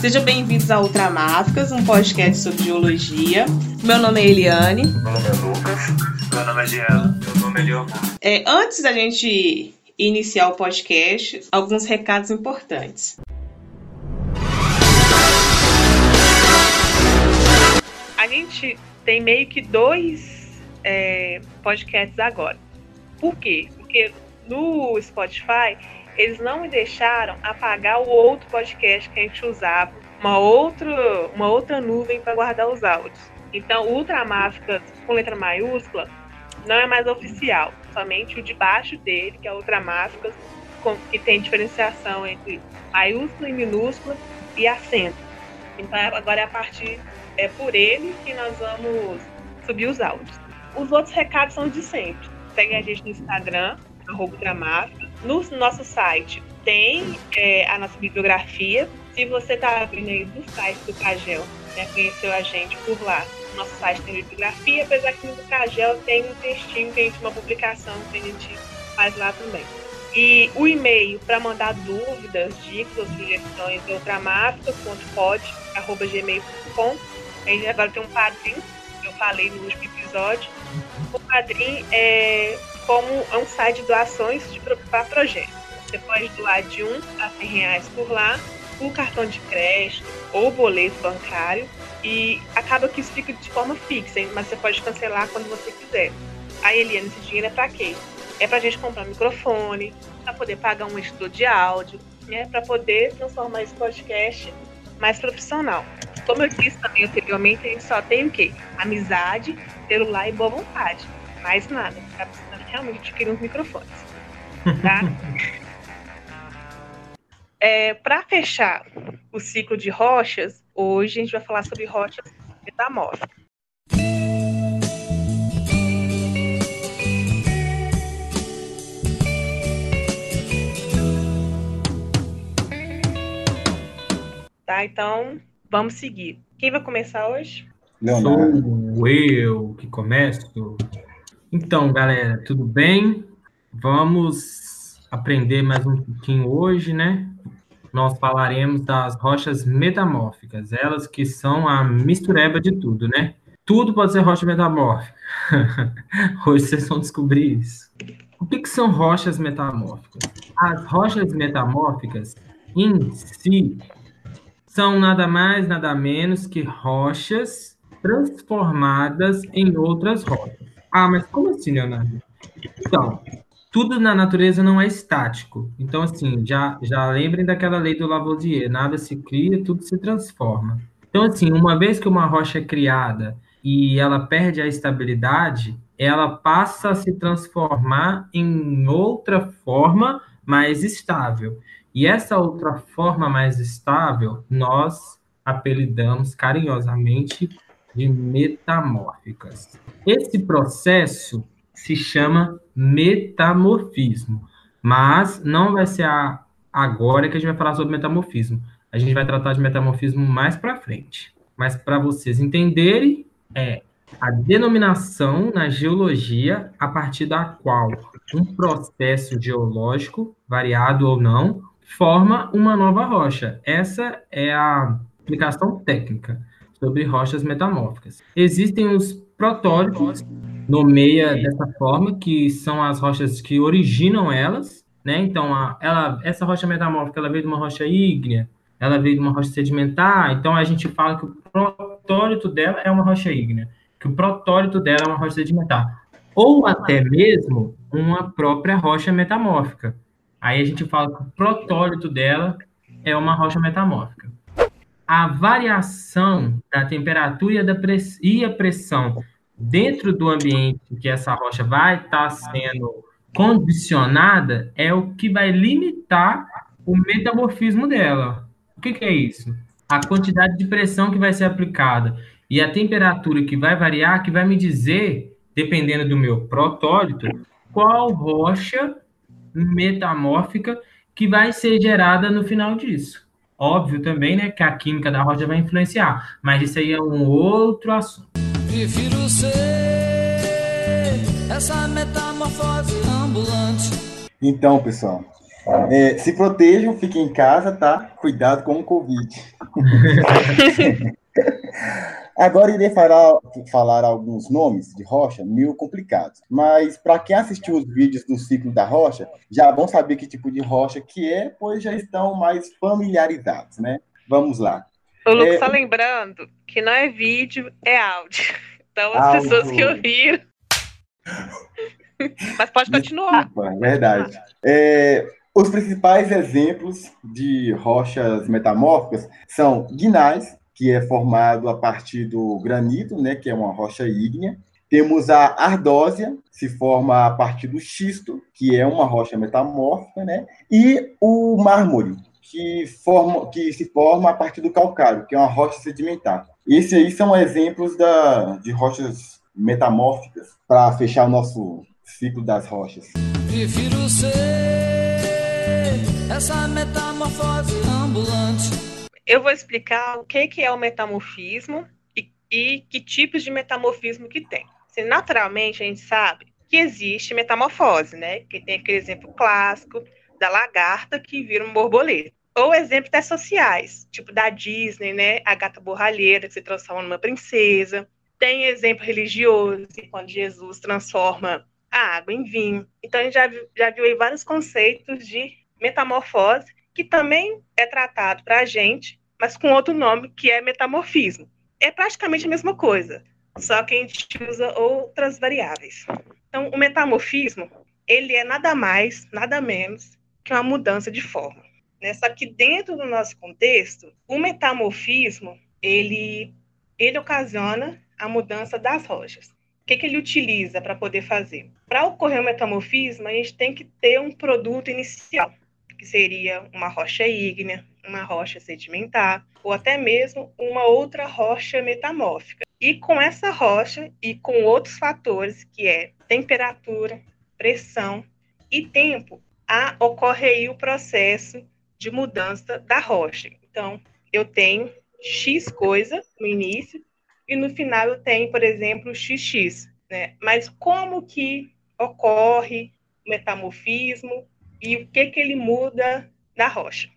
Sejam bem-vindos a Ultramáficas, um podcast sobre geologia. Meu nome é Eliane. Meu nome é Lucas. Meu nome é Giela. Meu nome é Leonardo. É, antes da gente iniciar o podcast, alguns recados importantes. A gente tem meio que dois é, podcasts agora. Por quê? Porque no Spotify eles não me deixaram apagar o outro podcast que a gente usava, uma outra, uma outra nuvem para guardar os áudios. Então, o Ultramáficas com letra maiúscula não é mais oficial, somente o de baixo dele, que é o Ultramáficas, que tem diferenciação entre maiúscula e minúscula e acento. Então, agora é a partir é por ele que nós vamos subir os áudios. Os outros recados são de sempre. Segue a gente no Instagram, arroba No nosso site tem é, a nossa bibliografia. Se você está vindo aí do site do Cagel, né, conheceu a gente por lá, nosso site tem bibliografia, apesar que no Cagel tem um textinho que a gente, uma publicação que a gente faz lá também. E o e-mail para mandar dúvidas, dicas ou sugestões é ultramáfica.pod.gmail.com. A gente agora tem um padrinho, eu falei no último episódio. O padrinho é como é um site de doações para projetos. Você pode doar de 1 a 100 reais por lá, por cartão de crédito ou boleto bancário. E acaba que isso fica de forma fixa, mas você pode cancelar quando você quiser. Aí, Eliane, esse dinheiro é para quê? É para a gente comprar um microfone, para poder pagar um editor de áudio, né, para poder transformar esse podcast mais profissional. Como eu disse também anteriormente, a gente só tem o quê? Amizade, celular e boa vontade. Mais nada. Tá precisando realmente adquirir uns microfones. Tá? é, Para fechar o ciclo de rochas, hoje a gente vai falar sobre rochas metamórficas. Tá, então vamos seguir. Quem vai começar hoje? Leonardo. Sou eu que começo. Então, galera, tudo bem? Vamos aprender mais um pouquinho hoje, né? Nós falaremos das rochas metamórficas, elas que são a mistureba de tudo, né? Tudo pode ser rocha metamórfica. hoje vocês vão descobrir isso. O que, que são rochas metamórficas? As rochas metamórficas em si são nada mais, nada menos que rochas transformadas em outras rochas. Ah, mas como assim, Leonardo? Então, tudo na natureza não é estático. Então, assim, já, já lembrem daquela lei do Lavoisier: nada se cria, tudo se transforma. Então, assim, uma vez que uma rocha é criada e ela perde a estabilidade, ela passa a se transformar em outra forma mais estável. E essa outra forma mais estável, nós apelidamos carinhosamente de metamórficas. Esse processo se chama metamorfismo, mas não vai ser a, agora que a gente vai falar sobre metamorfismo. A gente vai tratar de metamorfismo mais para frente. Mas para vocês entenderem, é a denominação na geologia a partir da qual um processo geológico, variado ou não, forma uma nova rocha. Essa é a aplicação técnica sobre rochas metamórficas. Existem os protótipos, nomeia dessa forma, que são as rochas que originam elas, né? Então, a, ela, essa rocha metamórfica, ela veio de uma rocha ígnea, ela veio de uma rocha sedimentar, então a gente fala que o protólito dela é uma rocha ígnea, que o protólito dela é uma rocha sedimentar, ou até mesmo uma própria rocha metamórfica. Aí a gente fala que o protólito dela é uma rocha metamórfica a variação da temperatura e, a pressão dentro do ambiente que essa rocha vai estar tá sendo condicionada é o que vai limitar o metamorfismo dela. O que, que é isso? A quantidade de pressão que vai ser aplicada e a temperatura que vai variar, que vai me dizer, dependendo do meu protólito, qual rocha metamórfica que vai ser gerada no final disso. Óbvio também, né, que a química da rocha vai influenciar, mas isso aí é um outro assunto. Prefiro ser essa metamorfose ambulante. Então, pessoal, É, se protejam, fiquem em casa, tá? Cuidado com o Covid. Agora irei falar, falar alguns nomes de rocha meio complicados, mas para quem assistiu os vídeos do ciclo da rocha, já vão saber que tipo de rocha que é, pois já estão mais familiarizados, né? Vamos lá. O Lucas é... só lembrando que não é vídeo, é áudio. Então as áudio. pessoas que ouviram. mas pode continuar. Desculpa, é verdade. É, os principais exemplos de rochas metamórficas são guinais, que é formado a partir do granito, né, que é uma rocha ígnea. Temos a ardósia, se forma a partir do xisto, que é uma rocha metamórfica, né? E o mármore, que, forma, que se forma a partir do calcário, que é uma rocha sedimentar. Esses aí são exemplos da, de rochas metamórficas para fechar o nosso ciclo das rochas. Prefiro ser essa metamorfose ambulante eu vou explicar o que, que é o metamorfismo e, e que tipos de metamorfismo que tem. Assim, naturalmente, a gente sabe que existe metamorfose, né? Que tem aquele exemplo clássico da lagarta que vira um borboleta. Ou exemplos até sociais, tipo da Disney, né? A gata borralheira que se transforma numa princesa. Tem exemplo religioso, quando Jesus transforma a água em vinho. Então, a gente já já viu aí vários conceitos de metamorfose que também é tratado para a gente, mas com outro nome, que é metamorfismo. É praticamente a mesma coisa, só que a gente usa outras variáveis. Então, o metamorfismo, ele é nada mais, nada menos que uma mudança de forma. Né? Só que dentro do nosso contexto, o metamorfismo, ele, ele ocasiona a mudança das rochas. O que, que ele utiliza para poder fazer? Para ocorrer o metamorfismo, a gente tem que ter um produto inicial que seria uma rocha ígnea, uma rocha sedimentar, ou até mesmo uma outra rocha metamórfica. E com essa rocha e com outros fatores, que é temperatura, pressão e tempo, a, ocorre aí o processo de mudança da rocha. Então, eu tenho X coisa no início e no final eu tenho, por exemplo, XX. Né? Mas como que ocorre o metamorfismo e o que, que ele muda na rocha.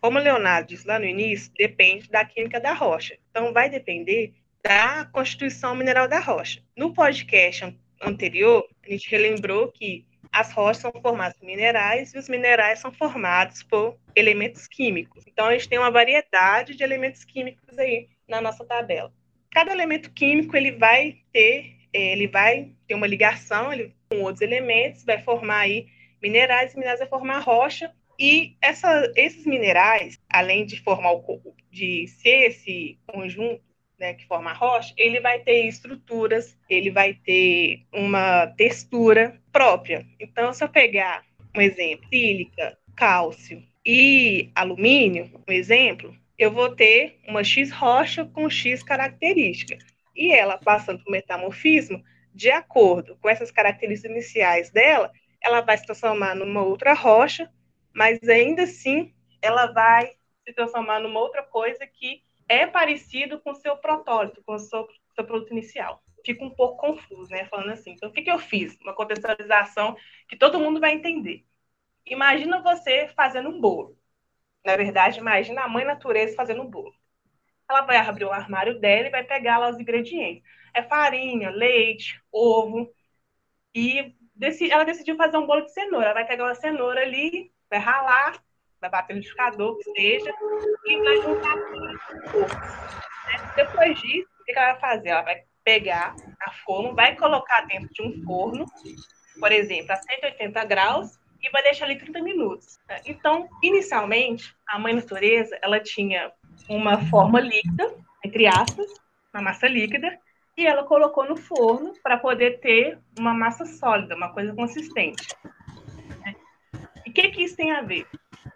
Como o Leonardo disse lá no início, depende da química da rocha. Então, vai depender da constituição mineral da rocha. No podcast anterior, a gente relembrou que as rochas são formadas por minerais e os minerais são formados por elementos químicos. Então, a gente tem uma variedade de elementos químicos aí na nossa tabela. Cada elemento químico ele vai ter, eh, ele vai ter uma ligação ele, com outros elementos, vai formar aí minerais, minerais vai formar rocha, e essa, esses minerais, além de formar o de ser esse conjunto né, que forma a rocha, ele vai ter estruturas, ele vai ter uma textura própria. Então, se eu pegar um exemplo, sílica, cálcio e alumínio, um exemplo, eu vou ter uma X rocha com X característica. E ela, passando por metamorfismo, de acordo com essas características iniciais dela, ela vai se transformar numa outra rocha, mas ainda assim ela vai se transformar numa outra coisa que é parecido com o seu protólito, com o seu, seu produto inicial. Fica um pouco confuso, né? Falando assim. Então, o que, que eu fiz? Uma contextualização que todo mundo vai entender. Imagina você fazendo um bolo. Na verdade, imagina a mãe natureza fazendo um bolo. Ela vai abrir o armário dela e vai pegar lá os ingredientes. É farinha, leite, ovo. E ela decidiu fazer um bolo de cenoura. Ela vai pegar uma cenoura ali, vai ralar, vai bater no liquidificador, que seja, e vai juntar tudo. Né? Depois disso, o que ela vai fazer? Ela vai pegar a forma, vai colocar dentro de um forno, por exemplo, a 180 graus, e vai deixar ali 30 minutos. Né? Então, inicialmente, a mãe natureza, ela tinha uma forma líquida, entre aspas, uma massa líquida, e ela colocou no forno para poder ter uma massa sólida, uma coisa consistente. E o que, que isso tem a ver?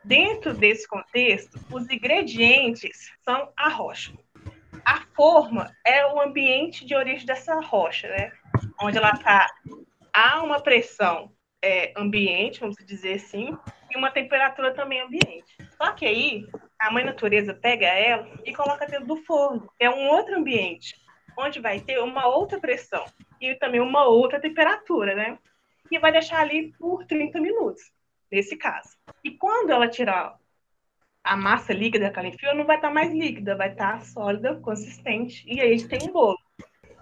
Dentro desse contexto, os ingredientes são a rocha. A forma é o ambiente de origem dessa rocha, né? Onde ela está. Há uma pressão é, ambiente, vamos dizer assim, e uma temperatura também ambiente. Só que aí, a mãe natureza pega ela e coloca dentro do forno. É um outro ambiente onde vai ter uma outra pressão e também uma outra temperatura, né? E vai deixar ali por 30 minutos. nesse caso. E quando ela tirar a massa líquida que ela não vai estar mais líquida, vai estar sólida, consistente, e aí a gente tem um bolo.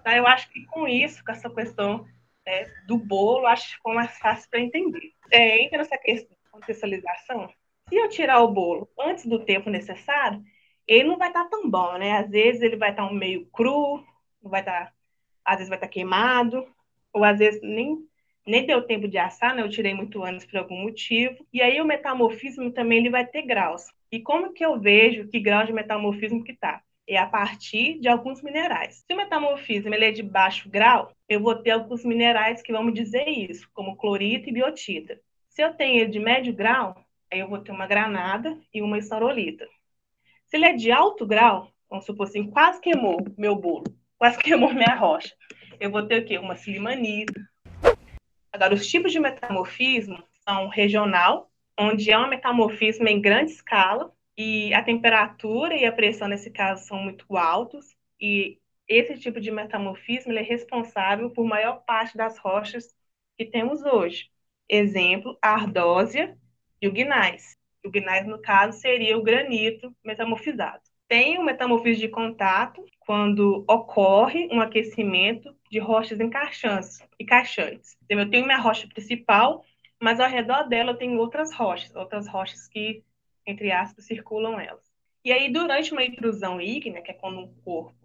Então, eu acho que com isso, com essa questão é, do bolo, acho que ficou mais fácil para entender. É, entra nessa questão de contextualização. Se eu tirar o bolo antes do tempo necessário, ele não vai estar tão bom, né? Às vezes ele vai estar um meio cru, vai estar, às vezes vai estar queimado, ou às vezes nem, nem deu tempo de assar, né? Eu tirei muito antes por algum motivo. E aí o metamorfismo também ele vai ter graus. E como que eu vejo que grau de metamorfismo que está? É a partir de alguns minerais. Se o metamorfismo ele é de baixo grau, eu vou ter alguns minerais que vão me dizer isso, como clorito e biotita. Se eu tenho ele de médio grau, aí eu vou ter uma granada e uma esterolita. Se ele é de alto grau, vamos supor assim, quase queimou meu bolo, quase queimou minha rocha, eu vou ter o quê? Uma silimanita. Agora, os tipos de metamorfismo são regional, onde é um metamorfismo em grande escala, e a temperatura e a pressão, nesse caso, são muito altos, e esse tipo de metamorfismo é responsável por maior parte das rochas que temos hoje. Exemplo, a ardósia e o gnais. O gnais, no caso, seria o granito metamorfizado. Tem o metamorfismo de contato quando ocorre um aquecimento de rochas encaixantes e caixantes. Então, eu tenho minha rocha principal, mas ao redor dela eu tenho outras rochas, outras rochas que, entre aspas, circulam elas. E aí, durante uma intrusão ígnea, que é quando um corpo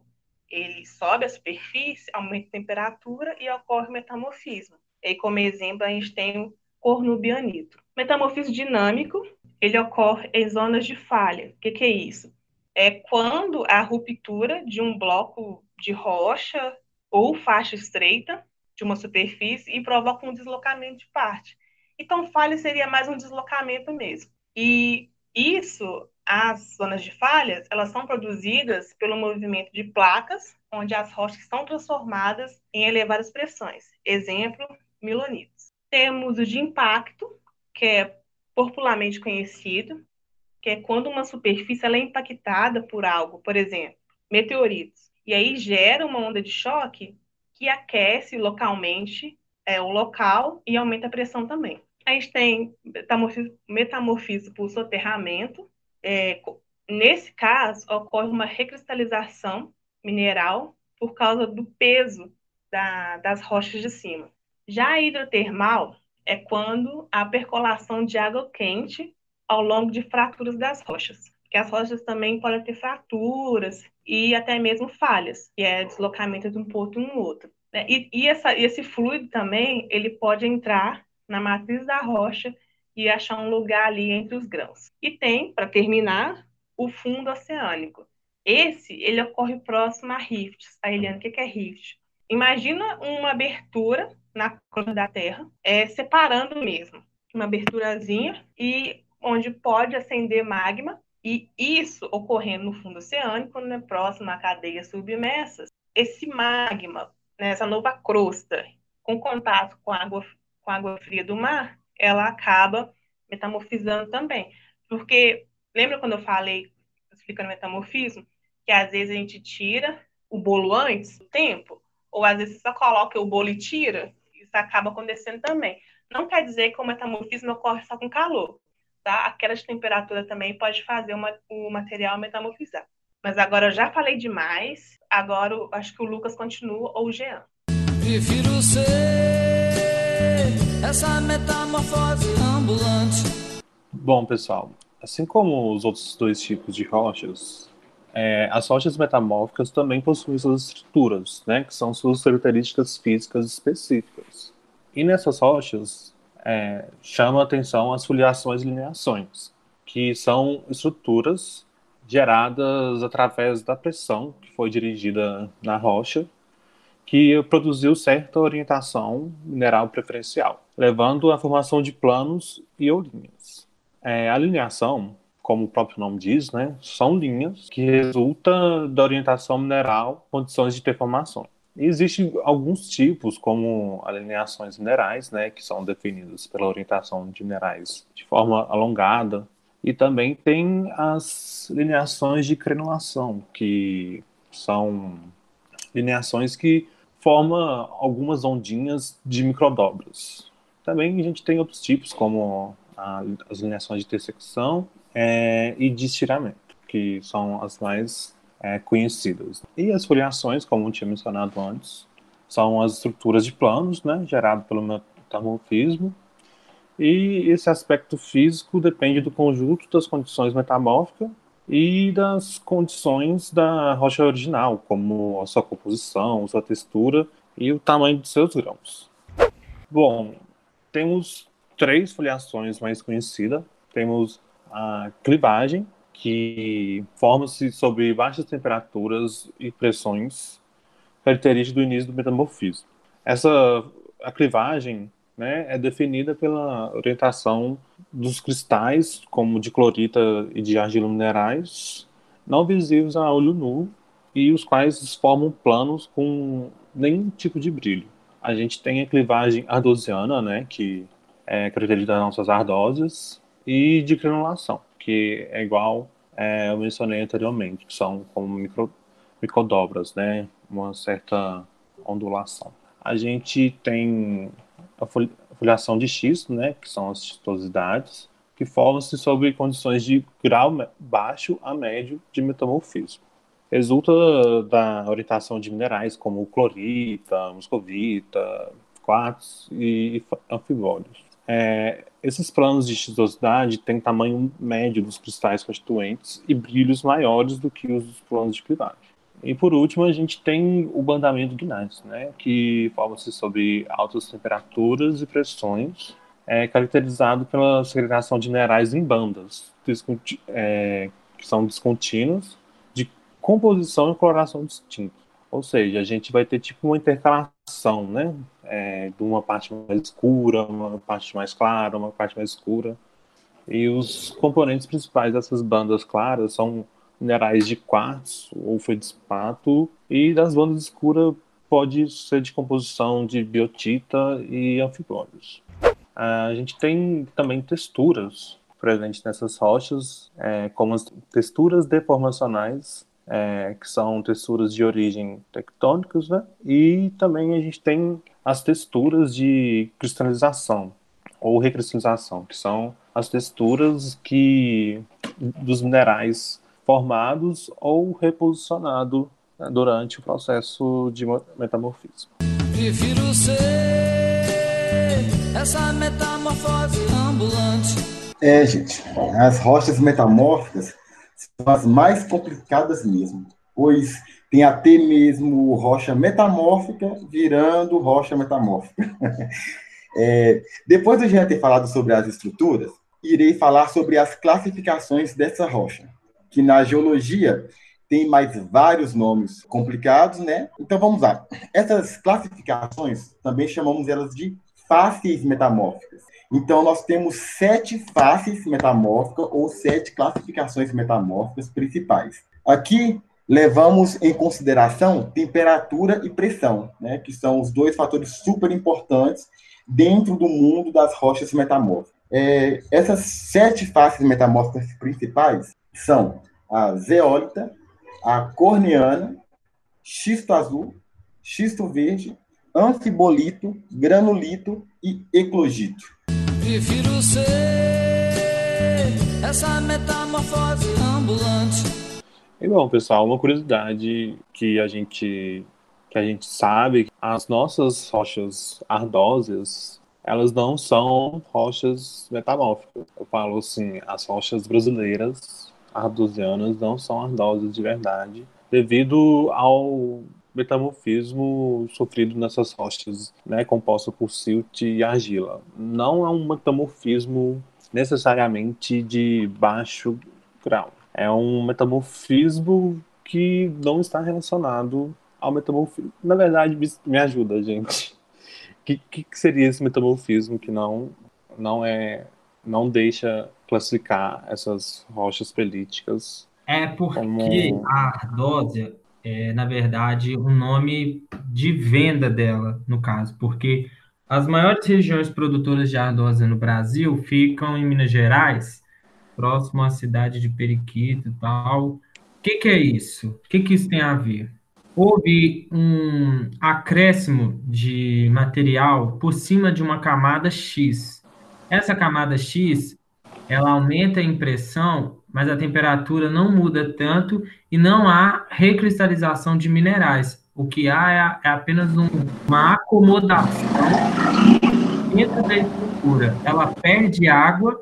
ele sobe a superfície, aumenta a temperatura e ocorre o metamorfismo. E aí, como exemplo, a gente tem o cornubianito. Metamorfismo dinâmico, ele ocorre em zonas de falha. O que, que é isso? É quando a ruptura de um bloco de rocha ou faixa estreita de uma superfície e provoca um deslocamento de parte. Então, falha seria mais um deslocamento mesmo. E isso, as zonas de falhas, elas são produzidas pelo movimento de placas, onde as rochas são transformadas em elevadas pressões. Exemplo, milonitos. Temos o de impacto, que é popularmente conhecido, que é quando uma superfície é impactada por algo, por exemplo, meteoritos. E aí gera uma onda de choque que aquece localmente é, o local e aumenta a pressão também. A gente tem metamorfismo, metamorfismo por soterramento. É, nesse caso, ocorre uma recristalização mineral por causa do peso da, das rochas de cima. Já a hidrotermal é quando a percolação de água quente ao longo de fraturas das rochas. Que as rochas também podem ter fraturas e até mesmo falhas, que é deslocamento de um ponto um outro. Né? E, e essa, esse fluido também ele pode entrar na matriz da rocha e achar um lugar ali entre os grãos. E tem, para terminar, o fundo oceânico. Esse, ele ocorre próximo a rifts. A Eliane, o que é rift? Imagina uma abertura na crosta da Terra, é, separando mesmo, uma aberturazinha, e onde pode acender magma, e isso ocorrendo no fundo oceânico, né, próximo a cadeias submersas, esse magma, né, essa nova crosta, com contato com a água, com água fria do mar, ela acaba metamorfizando também. Porque, lembra quando eu falei, explicando metamorfismo, que às vezes a gente tira o bolo antes do tempo, ou às vezes só coloca o bolo e tira, isso acaba acontecendo também. Não quer dizer que o metamorfismo ocorre só com calor, tá? A queda de temperatura também pode fazer uma, o material metamorfizar. Mas agora eu já falei demais, agora acho que o Lucas continua ou o Jean. Prefiro ser essa metamorfose ambulante. Bom, pessoal, assim como os outros dois tipos de rochas, é, as rochas metamórficas também possuem suas estruturas, né, que são suas características físicas específicas. E nessas rochas, é, chama atenção as foliações e lineações, que são estruturas geradas através da pressão que foi dirigida na rocha, que produziu certa orientação mineral preferencial, levando à formação de planos e ou linhas. É, a lineação como o próprio nome diz, né, são linhas que resultam da orientação mineral, condições de deformação. Existem alguns tipos, como alineações minerais, né, que são definidas pela orientação de minerais de forma alongada, e também tem as lineações de crenulação, que são lineações que formam algumas ondinhas de microdobras. Também a gente tem outros tipos, como a, as lineações de intersecção é, e de estiramento, que são as mais é, conhecidas. E as foliações, como eu tinha mencionado antes, são as estruturas de planos, né, gerado pelo metamorfismo, e esse aspecto físico depende do conjunto das condições metamórficas e das condições da rocha original, como a sua composição, sua textura e o tamanho de seus grãos. Bom, temos três foliações mais conhecidas. Temos a clivagem, que forma-se sob baixas temperaturas e pressões, característica do início do metamorfismo. Essa a clivagem né, é definida pela orientação dos cristais, como de clorita e de argila minerais, não visíveis a olho nu e os quais formam planos com nenhum tipo de brilho. A gente tem a clivagem ardosiana, né, que é característica das nossas ardosas, e de granulação, que é igual é, eu mencionei anteriormente, que são como micro, microdobras, né, uma certa ondulação. A gente tem a foliação de xisto, né, que são as xistosidades, que formam-se sob condições de grau baixo a médio de metamorfismo. Resulta da orientação de minerais como clorita, muscovita, quartzo e anfibólios. É, esses planos de xistosidade têm tamanho médio dos cristais constituintes e brilhos maiores do que os dos planos de clivagem. E por último, a gente tem o bandamento gneiss, né, que forma-se sob altas temperaturas e pressões, é, caracterizado pela segregação de minerais em bandas, é, que são descontínuas, de composição e coloração distintas. Ou seja, a gente vai ter tipo uma intercalação, né, é, de uma parte mais escura, uma parte mais clara, uma parte mais escura. E os componentes principais dessas bandas claras são minerais de quartzo ou feldespato, e das bandas escuras pode ser de composição de biotita e anfibólios. A gente tem também texturas presentes nessas rochas, é, como as texturas deformacionais, é, que são texturas de origem tectônicas, né? e também a gente tem as texturas de cristalização ou recristalização, que são as texturas que dos minerais formados ou reposicionados né, durante o processo de metamorfismo. Prefiro ser essa metamorfose ambulante. É, gente, as rochas metamórficas são as mais complicadas mesmo, pois tem até mesmo rocha metamórfica virando rocha metamórfica. é, depois de gente ter falado sobre as estruturas, irei falar sobre as classificações dessa rocha que na geologia tem mais vários nomes complicados, né? Então vamos lá. Essas classificações também chamamos elas de faces metamórficas. Então nós temos sete faces metamórficas ou sete classificações metamórficas principais. Aqui levamos em consideração temperatura e pressão, né? Que são os dois fatores super importantes dentro do mundo das rochas metamórficas. É, essas sete faces metamórficas principais são a zeólita, a corneana, xisto azul, xisto verde, anfibolito, granulito e eclogito. Prefiro ser essa metamorfose ambulante. E bom, pessoal, uma curiosidade que a gente que a gente sabe, as nossas rochas ardosas, elas não são rochas metamórficas. Eu falo assim, as rochas brasileiras ardosianas não são ardosas de verdade, devido ao metamorfismo sofrido nessas rochas, né, composta por silt e argila. Não é um metamorfismo necessariamente de baixo grau. É um metamorfismo que não está relacionado ao metamorfismo. Na verdade, me ajuda, gente. O que, que seria esse metamorfismo que não, não é, não deixa classificar essas rochas pelíticas. É porque como... a ardósia é, na verdade, um nome de venda dela, no caso, porque as maiores regiões produtoras de ardósia no Brasil ficam em Minas Gerais, próximo à cidade de Periquito e tal. O que, que é isso? O que, que isso tem a ver? Houve um acréscimo de material por cima de uma camada X Essa camada X, ela aumenta a impressão, mas a temperatura não muda tanto e não há recristalização de minerais. O que há é, é apenas um, uma acomodação dentro da estrutura. Ela perde água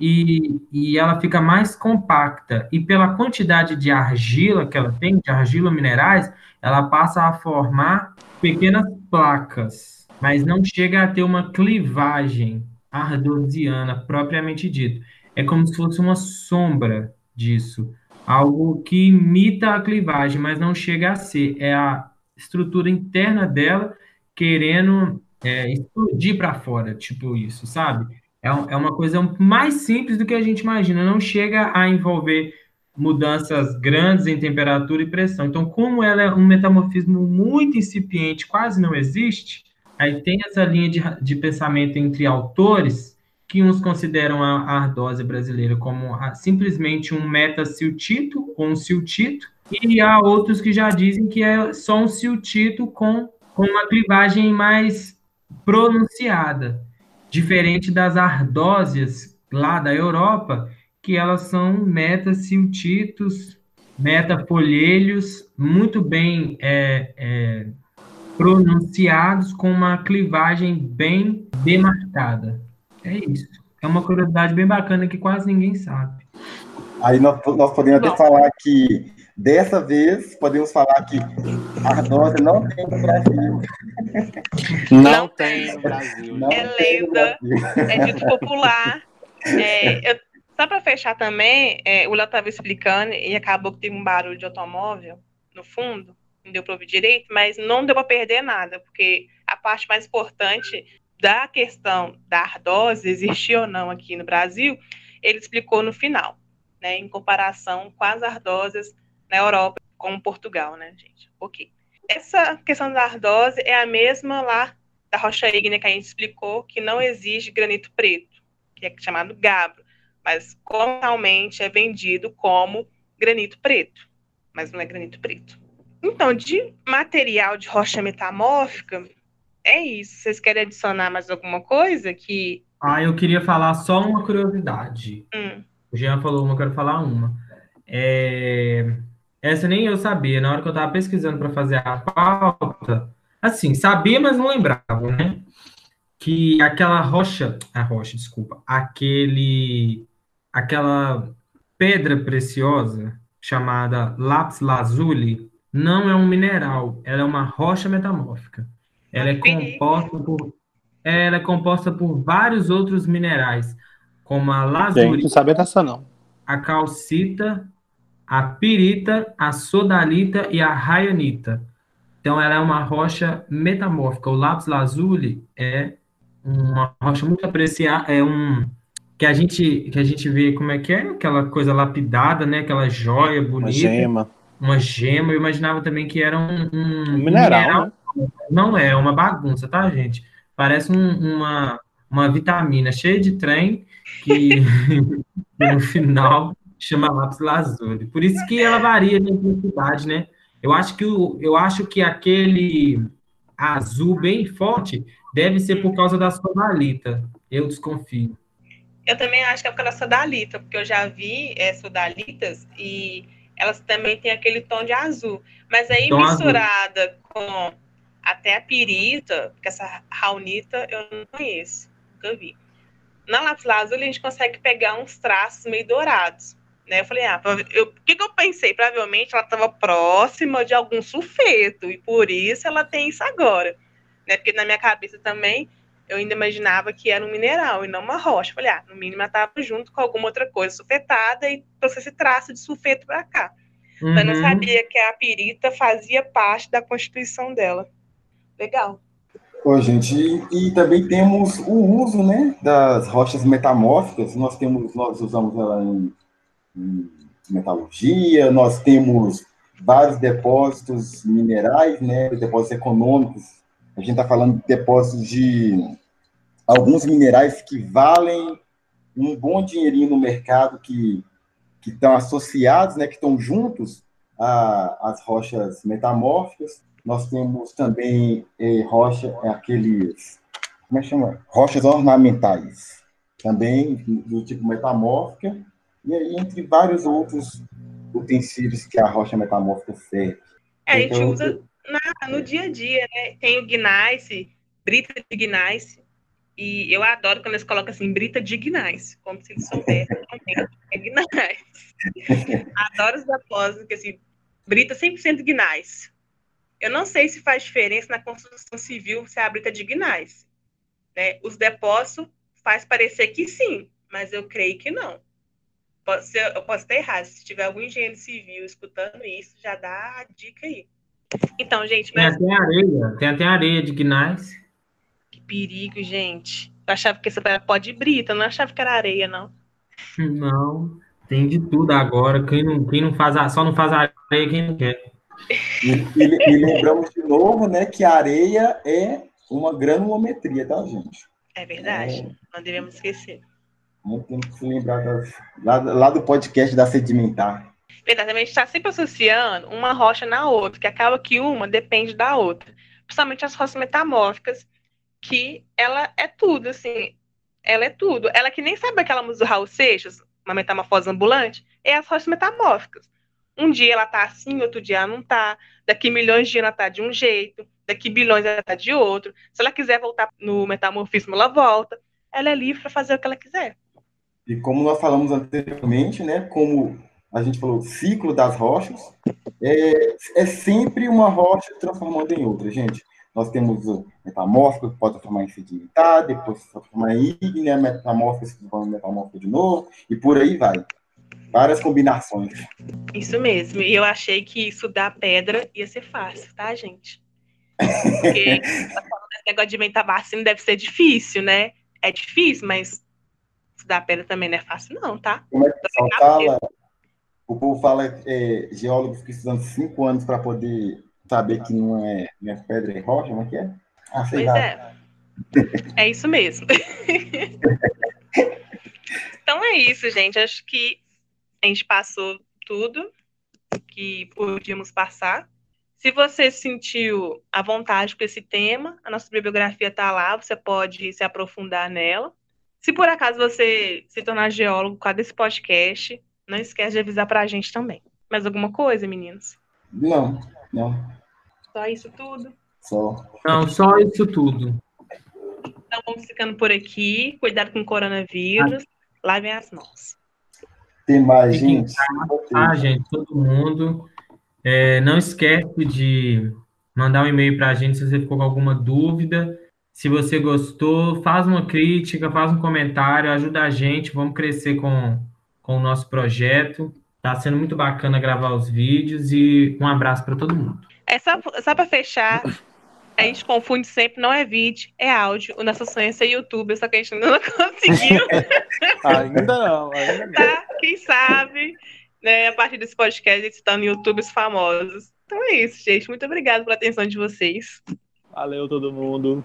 e, e ela fica mais compacta. E pela quantidade de argila que ela tem, de argila minerais, ela passa a formar pequenas placas, mas não chega a ter uma clivagem ardosiana propriamente dito. É como se fosse uma sombra disso, algo que imita a clivagem, mas não chega a ser. É a estrutura interna dela querendo é, explodir para fora, tipo isso, sabe? É, é uma coisa mais simples do que a gente imagina, não chega a envolver mudanças grandes em temperatura e pressão. Então, como ela é um metamorfismo muito incipiente, quase não existe, aí tem essa linha de, de pensamento entre autores que uns consideram a, ardósia brasileira como a, simplesmente um metasiltito ou um siltito, e há outros que já dizem que é só um siltito com, com uma clivagem mais pronunciada, diferente das ardósias lá da Europa, que elas são metasiltitos, metafolhelhos, muito bem é, é, pronunciados, com uma clivagem bem demarcada. É isso. É uma curiosidade bem bacana que quase ninguém sabe. Aí nós, nós podemos até falar que, dessa vez, podemos falar que a ardósia não tem no Brasil. Não, não tem no Brasil. Não é lenda, é dito popular. É, eu, só para fechar também, é, o Léo estava explicando e acabou que teve um barulho de automóvel no fundo, não deu para ouvir direito, mas não deu para perder nada, porque a parte mais importante da questão da ardose existir ou não aqui no Brasil, ele explicou no final, né, em comparação com as ardosas na Europa, como Portugal, né, gente? Ok. Essa questão da ardose é a mesma lá da rocha ígnea que a gente explicou, que não existe granito preto, que é chamado gabro mas comumente é vendido como granito preto, mas não é granito preto. Então, de material de rocha metamórfica, é isso. Vocês querem adicionar mais alguma coisa que. Ah, eu queria falar só uma curiosidade. Hum. O Jean falou uma, eu quero falar uma. É... Essa nem eu sabia. Na hora que eu estava pesquisando para fazer a pauta, assim, sabia, mas não lembrava, né? Que aquela rocha, a rocha, desculpa, aquele aquela pedra preciosa chamada lápis lazuli não é um mineral, ela é uma rocha metamórfica. Ela é composta por ela é composta por vários outros minerais, como a lazurita, não sabe dessa não. a calcita, a pirita, a sodalita e a raionita. Então ela é uma rocha metamórfica. O lápis lazuli é uma rocha muito apreciada, é um que a gente que a gente vê como é que é aquela coisa lapidada, né? Aquela joia bonita. Uma gema. Uma gema. Eu imaginava também que era um, um, um mineral. Né? Não é, é uma bagunça, tá, gente? Parece um, uma, uma vitamina cheia de trem que no final chama lápis lazuli. Por isso que ela varia de intensidade, né? Eu acho que o, eu acho que aquele azul bem forte deve ser por causa da sodalita. Eu desconfio. Eu também acho que é por causa da sodalita, porque eu já vi é, sodalitas e elas também têm aquele tom de azul. Mas aí tom misturada azul. com até a pirita, que essa raunita eu não conheço, nunca vi. Na lápis lazuli a gente consegue pegar uns traços meio dourados. Né? Eu falei, ah, o que, que eu pensei? Provavelmente ela estava próxima de algum sulfeto, e por isso ela tem isso agora. Né? Porque na minha cabeça também eu ainda imaginava que era um mineral e não uma rocha. Falei, ah, no mínimo ela estava junto com alguma outra coisa sulfetada e trouxe esse traço de sulfeto para cá. Uhum. Mas não uhum. sabia que a pirita fazia parte da constituição dela. Legal. Oi, gente, e, e, também temos o uso, né, das rochas metamórficas. Nós temos, nós usamos ela em, em metalurgia, nós temos vários depósitos minerais, né, depósitos econômicos a gente está falando de depósitos de alguns minerais que valem um bom dinheirinho no mercado, que, que estão associados, né, que estão juntos às rochas metamórficas. Nós temos também é, rocha, é, aqueles, como é que chama? Rochas ornamentais. também do tipo metamórfica, e aí entre vários outros utensílios que a rocha metamórfica serve. É, a gente então, usa na, no dia a dia, né? Tem o gneiss, brita de gneiss, e eu adoro quando eles colocam assim, brita de gneiss, como se eles soubessem é gneiss. adoro os depósitos, que assim, brita 100% gneiss. Eu não sei se faz diferença na construção civil se é a brita de gneiss. Né? Os depósitos faz parecer que sim, mas eu creio que não. Ser, eu posso estar errado. Se tiver algum engenheiro civil escutando isso, já dá a dica aí. Então, gente. Mas... Tem até areia, tem até areia de gnais. Que perigo, gente. Eu achava que isso era pó de brita, não achava que era areia, não. Não, tem de tudo agora. Quem não, quem não faz, a, só não faz areia quem não quer. E, e, e lembramos de novo, né, que a areia é uma granulometria, tá, gente? É verdade, é... não devemos esquecer. Não tem que se lembrar das, lá, lá, do podcast da Sedimentar. Verdade, a gente está sempre associando uma rocha na outra, que acaba que uma depende da outra. Principalmente as rochas metamórficas, que ela é tudo, assim, ela é tudo. Ela que nem sabe aquela música do Raul Seixas, uma metamorfose ambulante, é as rochas metamórficas. Um dia ela tá assim, outro dia ela não tá. Daqui milhões de dias ela tá de um jeito daqui bilhões ela está de outro. Se ela quiser voltar no metamorfismo, ela volta. Ela é livre para fazer o que ela quiser. E como nós falamos anteriormente, né, como a gente falou, ciclo das rochas, é, é sempre uma rocha transformando em outra, gente. Nós temos o metamórfico, que pode transformar em sedimentar, depois transformar em ígnea, metamórfico, se transformar em metamórfico de novo, e por aí vai. Várias combinações. Isso mesmo. E eu achei que estudar pedra ia ser fácil, tá, gente? Porque esse negócio de inventar vacina deve ser difícil, né? É difícil, mas estudar pedra também não é fácil, não, tá? Como é que o fala? O povo fala é, geólogos precisando de cinco anos para poder saber que não é, não é pedra e rocha, como é que é? Ah, sei pois lá. é. É isso mesmo. então é isso, gente. Acho que a gente passou tudo que podíamos passar. Se você sentiu a vontade com esse tema, a nossa bibliografia está lá, você pode se aprofundar nela. Se por acaso você se tornar geólogo com esse podcast, não esquece de avisar para a gente também. Mais alguma coisa, meninos? Não, não. Só isso tudo? Só. Não, só isso tudo. Então vamos ficando por aqui. Cuidado com o coronavírus. Ah. Lavem as mãos. Tem mais, gente? Ah, gente, todo mundo. É, não esquece de mandar um e-mail para a gente se você ficou com alguma dúvida. Se você gostou, faz uma crítica, faz um comentário, ajuda a gente, vamos crescer com, com o nosso projeto. Está sendo muito bacana gravar os vídeos e um abraço para todo mundo. É só, só para fechar, a gente confunde sempre, não é vídeo, é áudio. O nosso sonho é ser youtuber, só que a gente ainda não conseguiu. ainda não, ainda não. Tá, quem sabe né, a partir desse podcast, a gente está no YouTube famosos. Então é isso, gente. Muito obrigada pela atenção de vocês. Valeu, todo mundo.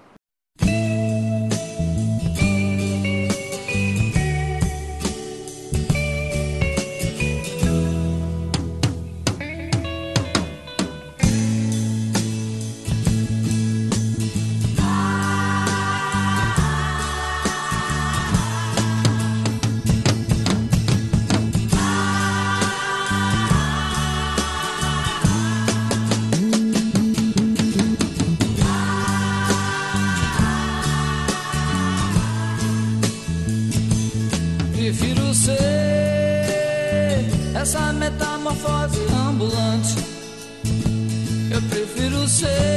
say.